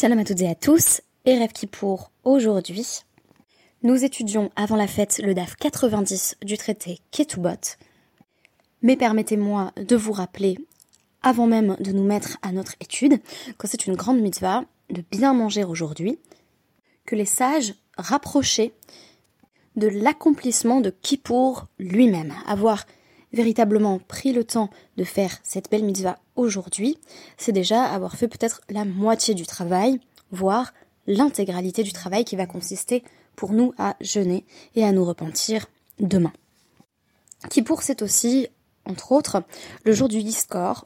Shalom à toutes et à tous, et rêve qui pour aujourd'hui. Nous étudions avant la fête le DAF 90 du traité Ketubot. Mais permettez-moi de vous rappeler, avant même de nous mettre à notre étude, que c'est une grande mitzvah de bien manger aujourd'hui, que les sages rapprochaient de l'accomplissement de Kippour lui-même, avoir véritablement pris le temps de faire cette belle mitzvah aujourd'hui, c'est déjà avoir fait peut-être la moitié du travail, voire l'intégralité du travail qui va consister pour nous à jeûner et à nous repentir demain. Kippour, c'est aussi, entre autres, le jour du discord,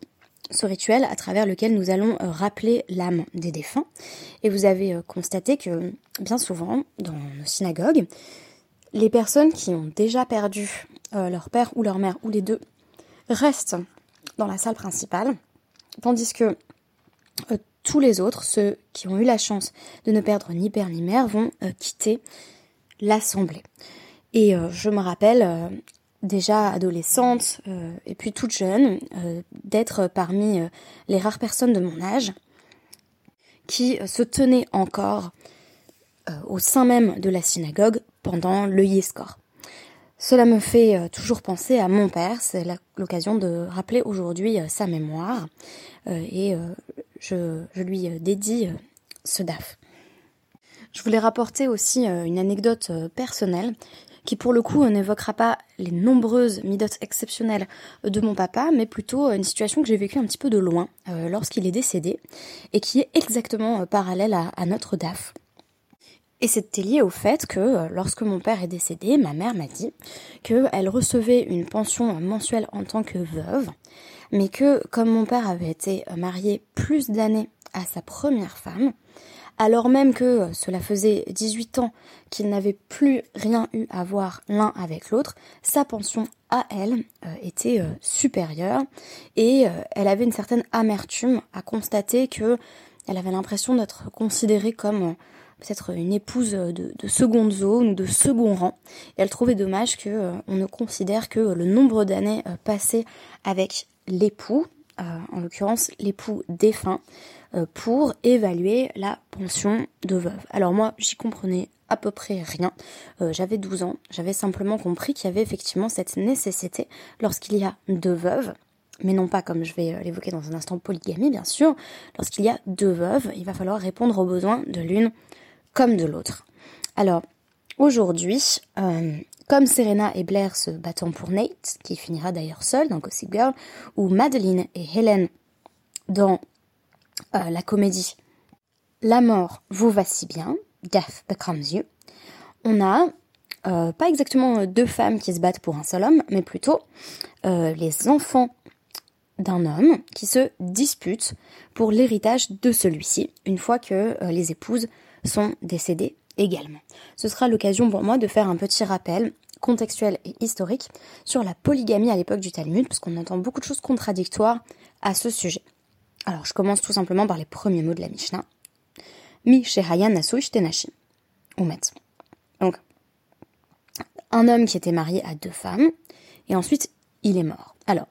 ce rituel à travers lequel nous allons rappeler l'âme des défunts. Et vous avez constaté que bien souvent, dans nos synagogues, les personnes qui ont déjà perdu euh, leur père ou leur mère ou les deux restent dans la salle principale, tandis que euh, tous les autres, ceux qui ont eu la chance de ne perdre ni père ni mère, vont euh, quitter l'assemblée. Et je me rappelle déjà adolescente et puis toute jeune d'être parmi les rares personnes de mon âge qui se tenaient encore au sein même de la synagogue pendant le Yeskor. Cela me fait euh, toujours penser à mon père, c'est l'occasion de rappeler aujourd'hui euh, sa mémoire euh, et je, lui dédie ce DAF. Je voulais rapporter aussi une anecdote personnelle qui pour le coup n'évoquera pas les nombreuses midotes exceptionnelles de mon papa, mais plutôt une situation que j'ai vécue un petit peu de loin lorsqu'il est décédé et qui est exactement parallèle à notre DAF. Et c'était lié au fait que euh, lorsque mon père est décédé, ma mère m'a dit qu'elle recevait une pension mensuelle en tant que veuve, mais que comme mon père avait été marié plus d'années à sa première femme, alors même que euh, cela faisait 18 ans qu'ils n'avaient plus rien eu à voir l'un avec l'autre, sa pension à elle euh, était supérieure et elle avait une certaine amertume à constater que elle avait l'impression d'être considérée comme peut-être une épouse de, seconde zone ou de second rang. Et elle trouvait dommage que euh, on ne considère que le nombre d'années euh, passées avec l'époux, euh, en l'occurrence l'époux défunt, pour évaluer la pension de veuve. Alors moi, j'y comprenais à peu près rien. j'avais 12 ans, j'avais simplement compris qu'il y avait effectivement cette nécessité lorsqu'il y a deux veuves mais non pas comme je vais l'évoquer dans un instant polygamie bien sûr, lorsqu'il y a deux veuves, il va falloir répondre aux besoins de l'une comme de l'autre. Alors, aujourd'hui, euh, comme Serena et Blair se battant pour Nate, qui finira d'ailleurs seul dans Gossip Girl, ou Madeline et Helen dans euh, la comédie La mort vous va si bien, Death Becomes You, on a euh, pas exactement deux femmes qui se battent pour un seul homme, mais plutôt les enfants d'un homme qui se disputent pour l'héritage de celui-ci, une fois que les épouses sont décédés également. Ce sera l'occasion pour moi de faire un petit rappel contextuel et historique sur la polygamie à l'époque du Talmud, parce qu'on entend beaucoup de choses contradictoires à ce sujet. Alors, je commence tout simplement par les premiers mots de la Mishnah. Mi. Donc, un homme qui était marié à deux femmes, et ensuite, il est mort. Alors,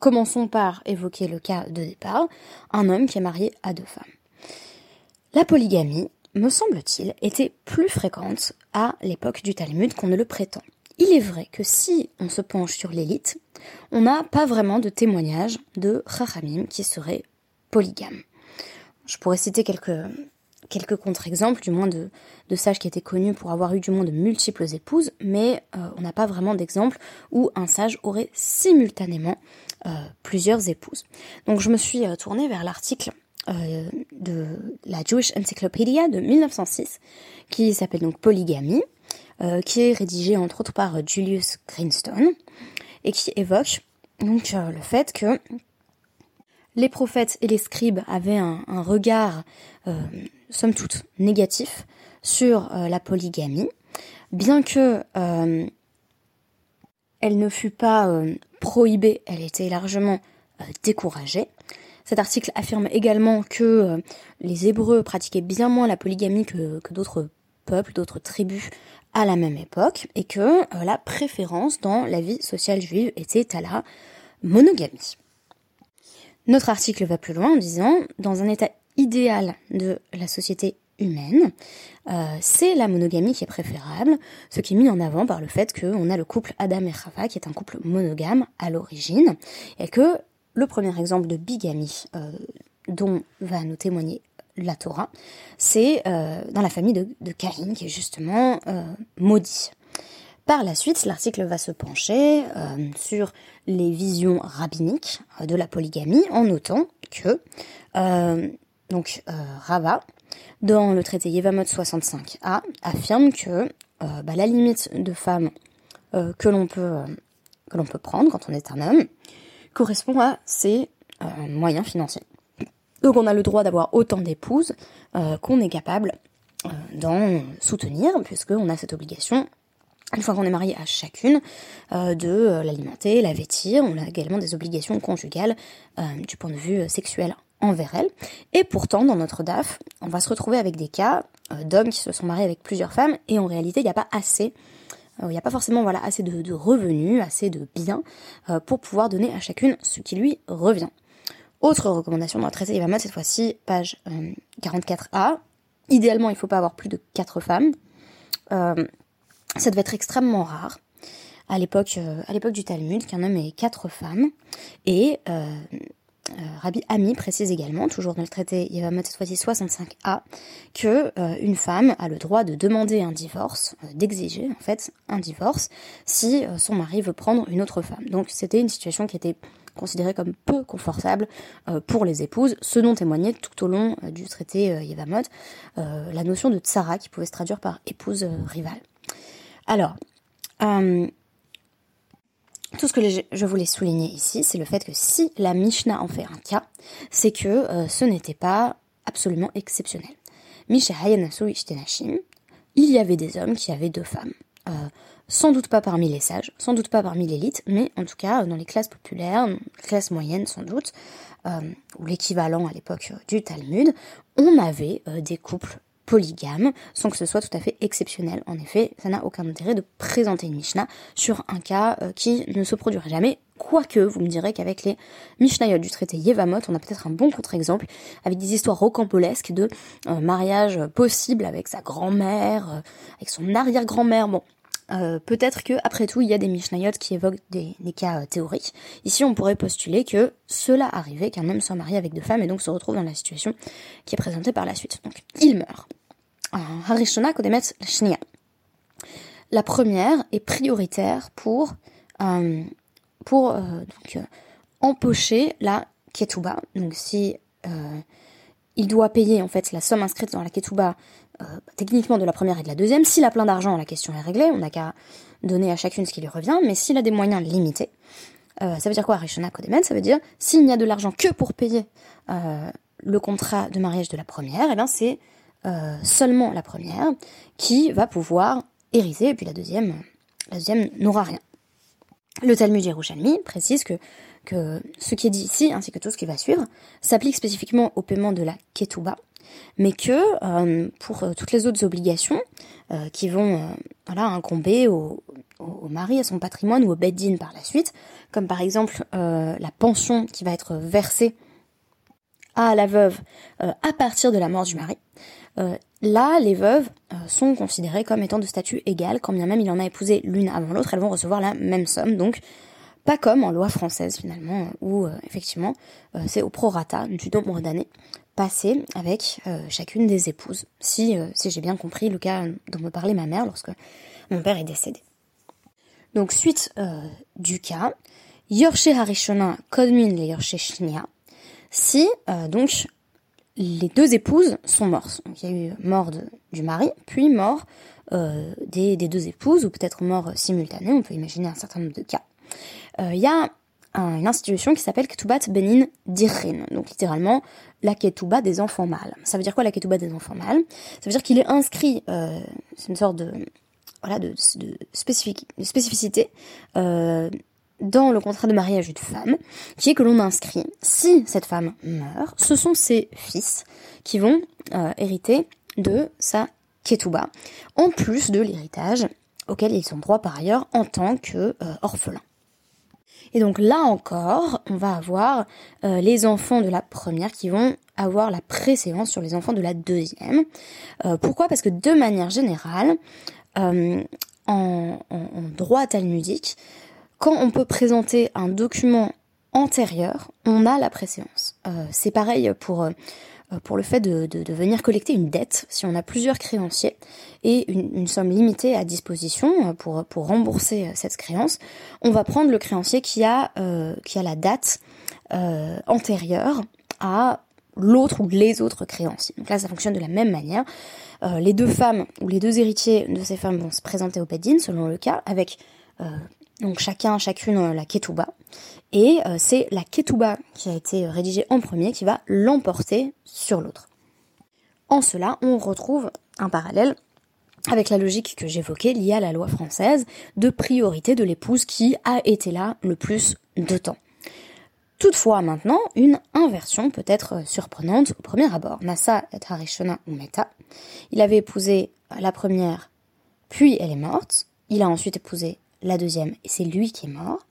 commençons par évoquer le cas de départ, un homme qui est marié à deux femmes. La polygamie, me semble-t-il, était plus fréquente à l'époque du Talmud qu'on ne le prétend. Il est vrai que si on se penche sur l'élite, on n'a pas vraiment de témoignage de Chachamim qui serait polygame. Je pourrais citer quelques, contre-exemples, du moins de, de, sages qui étaient connus pour avoir eu du moins de multiples épouses, mais euh, on n'a pas vraiment d'exemple où un sage aurait simultanément euh, plusieurs épouses. Donc je me suis euh, tournée vers l'article euh, de la Jewish Encyclopedia de 1906, qui s'appelle donc Polygamie, euh, qui est rédigée entre autres par Julius Greenstone, et qui évoque donc euh, le fait que les prophètes et les scribes avaient un, regard, somme toute, négatif sur la polygamie, bien que elle ne fut pas prohibée, elle était largement découragée. Cet article affirme également que euh, les Hébreux pratiquaient bien moins la polygamie que, d'autres peuples, d'autres tribus à la même époque, et que euh, la préférence dans la vie sociale juive était à la monogamie. Notre article va plus loin en disant, dans un état idéal de la société humaine, euh, c'est la monogamie qui est préférable, ce qui est mis en avant par le fait qu'on a le couple Adam et Chava, qui est un couple monogame à l'origine, et que le premier exemple de bigamie euh, dont va nous témoigner la Torah, c'est euh, dans la famille de, de, Caïn, qui est justement maudit. Par la suite, l'article va se pencher sur les visions rabbiniques de la polygamie en notant que donc Rava dans le traité Yevamot 65a, affirme que euh, bah, la limite de femmes euh, que l'on peut, euh, que l'on peut prendre quand on est un homme correspond à ses moyens financiers. Donc on a le droit d'avoir autant d'épouses qu'on est capable d'en soutenir, puisqu'on a cette obligation une fois qu'on est marié à chacune, de l'alimenter, la vêtir. On a également des obligations conjugales du point de vue sexuel envers elle. Et pourtant, dans notre DAF, on va se retrouver avec des cas euh, d'hommes qui se sont mariés avec plusieurs femmes, et en réalité, il n'y a pas assez, euh, il n'y a pas forcément voilà, assez de, revenus, assez de biens, euh, pour pouvoir donner à chacune ce qui lui revient. Autre recommandation dans le traité Yvamot, cette fois-ci, page 44a. Idéalement, il ne faut pas avoir plus de 4 femmes. ça devait être extrêmement rare à l'époque du Talmud qu'un homme ait quatre femmes et euh, Rabbi Ami précise également, toujours dans le traité Yevamot cette fois-ci 65a, que euh, une femme a le droit de demander un divorce, euh, d'exiger en fait un divorce, si son mari veut prendre une autre femme. Donc c'était une situation qui était considérée comme peu confortable pour les épouses, ce dont témoignait tout au long du traité Yevamot la notion de tsara qui pouvait se traduire par épouse rivale. Alors, tout ce que je voulais souligner ici, c'est le fait que si la Mishnah en fait un cas, c'est que euh, ce n'était pas absolument exceptionnel. il y avait des hommes qui avaient deux femmes. Euh, sans doute pas parmi les sages, sans doute pas parmi l'élite, mais en tout cas dans les classes populaires, classes moyennes sans doute, euh, ou l'équivalent à l'époque du Talmud, on avait des couples polygame, sans que ce soit tout à fait exceptionnel. En effet, ça n'a aucun intérêt de présenter une Mishnah sur un cas euh, qui ne se produirait jamais. Quoique, vous me direz qu'avec les Mishnayot du traité Yevamot, on a peut-être un bon contre-exemple, avec des histoires rocambolesques de euh, mariage possible avec sa grand-mère, euh, avec son arrière-grand-mère. Bon, peut-être que après tout il y a des Mishnayot qui évoquent des, cas théoriques. Ici on pourrait postuler que cela arrivait qu'un homme soit marié avec deux femmes et donc se retrouve dans la situation qui est présentée par la suite. Donc il meurt. Harishona Kodemet Shnia. La première est prioritaire pour, euh, pour euh, donc, euh, empocher la ketuba. Donc si il doit payer en fait la somme inscrite dans la ketuba techniquement de la première et de la deuxième, s'il a plein d'argent, la question est réglée, on n'a qu'à donner à chacune ce qui lui revient, mais s'il a des moyens limités, ça veut dire quoi Harishona Kodemet Ça veut dire s'il n'y a de l'argent que pour payer le contrat de mariage de la première, et eh bien c'est euh, seulement la première qui va pouvoir hériter, et puis la deuxième, la deuxième n'aura rien. Le Talmud Yerushalmi précise que, que ce qui est dit ici, ainsi que tout ce qui va suivre, s'applique spécifiquement au paiement de la ketouba, mais que euh, pour euh, toutes les autres obligations qui vont voilà, incomber au, au, mari, à son patrimoine ou au beddin par la suite, comme par exemple la pension qui va être versée à la veuve à partir de la mort du mari, euh, là, les veuves euh, sont considérées comme étant de statut égal, quand bien même il en a épousé l'une avant l'autre, elles vont recevoir la même somme, donc pas comme en loi française finalement, où euh, effectivement c'est au prorata du nombre d'années passées avec chacune des épouses, si, si j'ai bien compris le cas dont me parlait ma mère lorsque mon père est décédé. Donc suite du cas, Yorshe Harishona Kodmin le Yorshe si donc les deux épouses sont mortes. Donc, il y a eu mort du mari, puis mort euh, des, deux épouses, ou peut-être mort simultanée, on peut imaginer un certain nombre de cas. Euh, il y a une institution qui s'appelle Ketubat Benin Dirrin, donc littéralement la Ketuba des enfants mâles. Ça veut dire quoi la Ketuba des enfants mâles? Ça veut dire qu'il est inscrit, euh, c'est une sorte de voilà de, spécificité dans le contrat de mariage d'une femme, qui est que l'on inscrit, si cette femme meurt, ce sont ses fils qui vont euh, hériter de sa ketouba, en plus de l'héritage auquel ils ont droit par ailleurs en tant euh, Et donc là encore, on va avoir euh, les enfants de la première qui vont avoir la préséance sur les enfants de la deuxième. Euh, pourquoi? Parce que de manière générale, euh, en, en, droit talmudique, quand on peut présenter un document antérieur, on a la préséance. C'est pareil pour euh, le fait de, venir collecter une dette si on a plusieurs créanciers et une, somme limitée à disposition euh, pour, rembourser euh, cette créance, on va prendre le créancier qui a, euh, qui a la date euh, antérieure à l'autre ou les autres créanciers. Donc là, ça fonctionne de la même manière. Euh, les deux femmes ou les deux héritiers de ces femmes vont se présenter au Bedin, selon le cas, avec donc chacun, chacune la ketouba. Et euh, c'est la ketouba qui a été rédigée en premier qui va l'emporter sur l'autre. En cela, on retrouve un parallèle avec la logique que j'évoquais liée à la loi française de priorité de l'épouse qui a été là le plus de temps. Toutefois, maintenant, une inversion peut être surprenante au premier abord. Nasa et Harishona ou Meta. Il avait épousé la première, puis elle est morte. Il a ensuite épousé la deuxième, c'est lui qui est mort.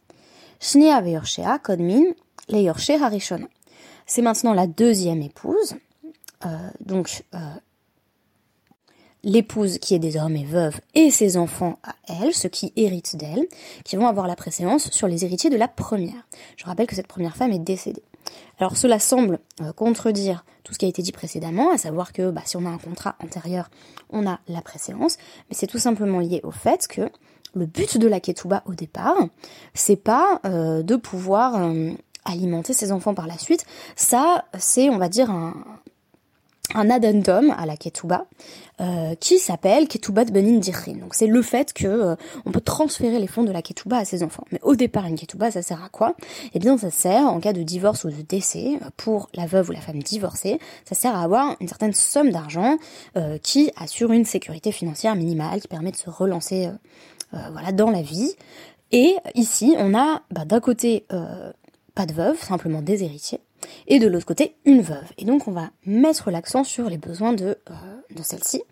C'est maintenant la deuxième épouse, euh, donc euh, l'épouse qui est désormais veuve et ses enfants à elle, ceux qui héritent d'elle, qui vont avoir la préséance sur les héritiers de la première. Je rappelle que cette première femme est décédée. Alors cela semble euh, contredire tout ce qui a été dit précédemment, à savoir que bah, si on a un contrat antérieur, on a la préséance, mais c'est tout simplement lié au fait que le but de la ketouba au départ, c'est pas euh, de pouvoir euh, alimenter ses enfants par la suite. Ça, c'est, on va dire, un, un addendum à la ketouba euh, qui s'appelle ketouba de benin dirin. Donc c'est le fait que on peut transférer les fonds de la ketouba à ses enfants. Mais au départ, une ketouba, ça sert à quoi? Eh bien, ça sert en cas de divorce ou de décès pour la veuve ou la femme divorcée. Ça sert à avoir une certaine somme d'argent qui assure une sécurité financière minimale, qui permet de se relancer voilà, dans la vie. Et ici, on a bah, d'un côté euh, pas de veuve, simplement des héritiers, et de l'autre côté une veuve. Et donc on va mettre l'accent sur les besoins de, euh, de celle-ci.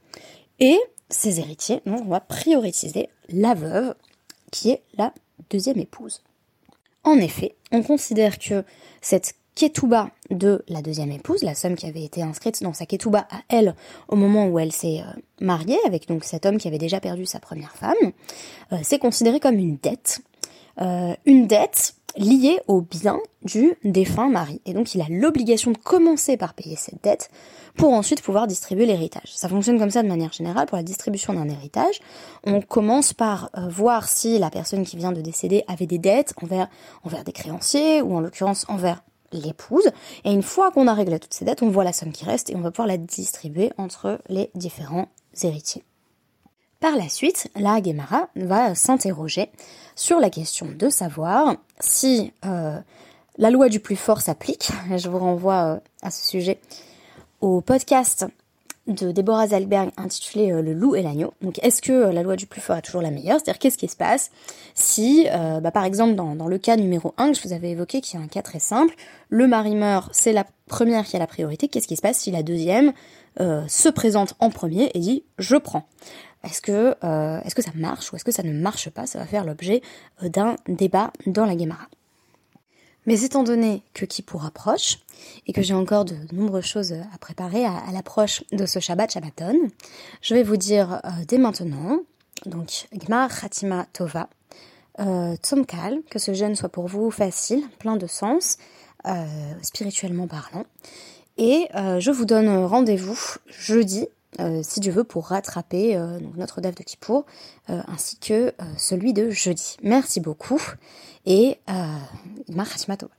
Et ces héritiers, donc on va prioriser la veuve, qui est la deuxième épouse. En effet, on considère que cette ketouba de la deuxième épouse, la somme qui avait été inscrite dans sa ketouba à elle au moment où elle s'est euh, mariée avec donc cet homme qui avait déjà perdu sa première femme, euh, c'est considéré comme une dette, euh, une dette liée au bien du défunt mari. Et donc il a l'obligation de commencer par payer cette dette pour ensuite pouvoir distribuer l'héritage. Ça fonctionne comme ça de manière générale pour la distribution d'un héritage. On commence par voir si la personne qui vient de décéder avait des dettes envers des créanciers ou en l'occurrence envers l'épouse. Et une fois qu'on a réglé toutes ces dettes, on voit la somme qui reste et on va pouvoir la distribuer entre les différents héritiers. Par la suite, la Guémara va s'interroger sur la question de savoir si euh, la loi du plus fort s'applique. Je vous renvoie euh, à ce sujet au podcast de Deborah Zalberg intitulé euh, Le loup et l'agneau. Donc est-ce que euh, la loi du plus fort est toujours la meilleure? C'est-à-dire qu'est-ce qui se passe si, euh, bah, par exemple, dans, le cas numéro 1 que je vous avais évoqué, qui est un cas très simple, le mari meurt, c'est la première qui a la priorité, qu'est-ce qui se passe si la deuxième se présente en premier et dit « je prends » Est-ce que, est-ce que ça marche ou est-ce que ça ne marche pas? Ça va faire l'objet d'un débat dans la Guémara. Mais étant donné que Kippour approche, et que j'ai encore de nombreuses choses à préparer à, l'approche de ce Shabbat Shabbaton, je vais vous dire euh, dès maintenant, donc Gmar Khatima Tova, euh, Tzomkal, que ce jeûne soit pour vous facile, plein de sens, euh, spirituellement parlant. Et euh, je vous donne rendez-vous jeudi, si Dieu veut, pour rattraper notre DAF de Kippour, ainsi que celui de jeudi. Merci beaucoup et Tova.